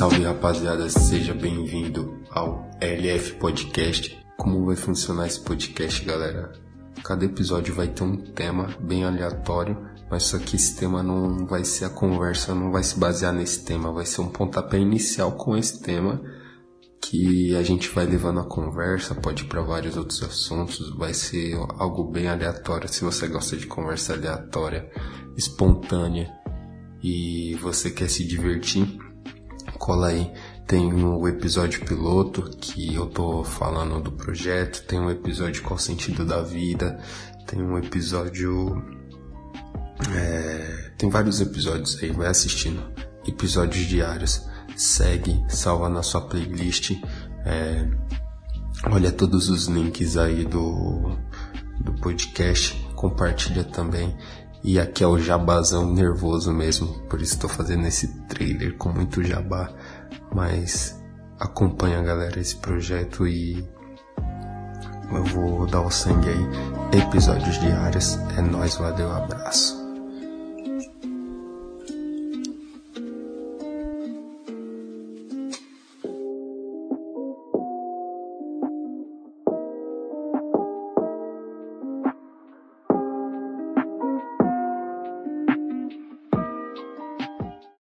Salve rapaziada, seja bem-vindo ao LF Podcast. Como vai funcionar esse podcast, galera? Cada episódio vai ter um tema bem aleatório, mas só que esse tema não vai ser a conversa, não vai se basear nesse tema, vai ser um pontapé inicial com esse tema que a gente vai levando a conversa, pode ir para vários outros assuntos, vai ser algo bem aleatório. Se você gosta de conversa aleatória, espontânea e você quer se divertir, cola aí. Tem o um episódio piloto que eu tô falando do projeto, tem um episódio qual o sentido da vida, tem um episódio. É, tem vários episódios aí, vai assistindo. Episódios diários segue, salva na sua playlist. É, olha todos os links aí do, do podcast, compartilha também. E aqui é o jabazão nervoso mesmo, por isso estou fazendo esse trailer com muito jabá. Mas acompanha galera esse projeto e eu vou dar o sangue aí. Episódios diários. É nóis, valeu, abraço.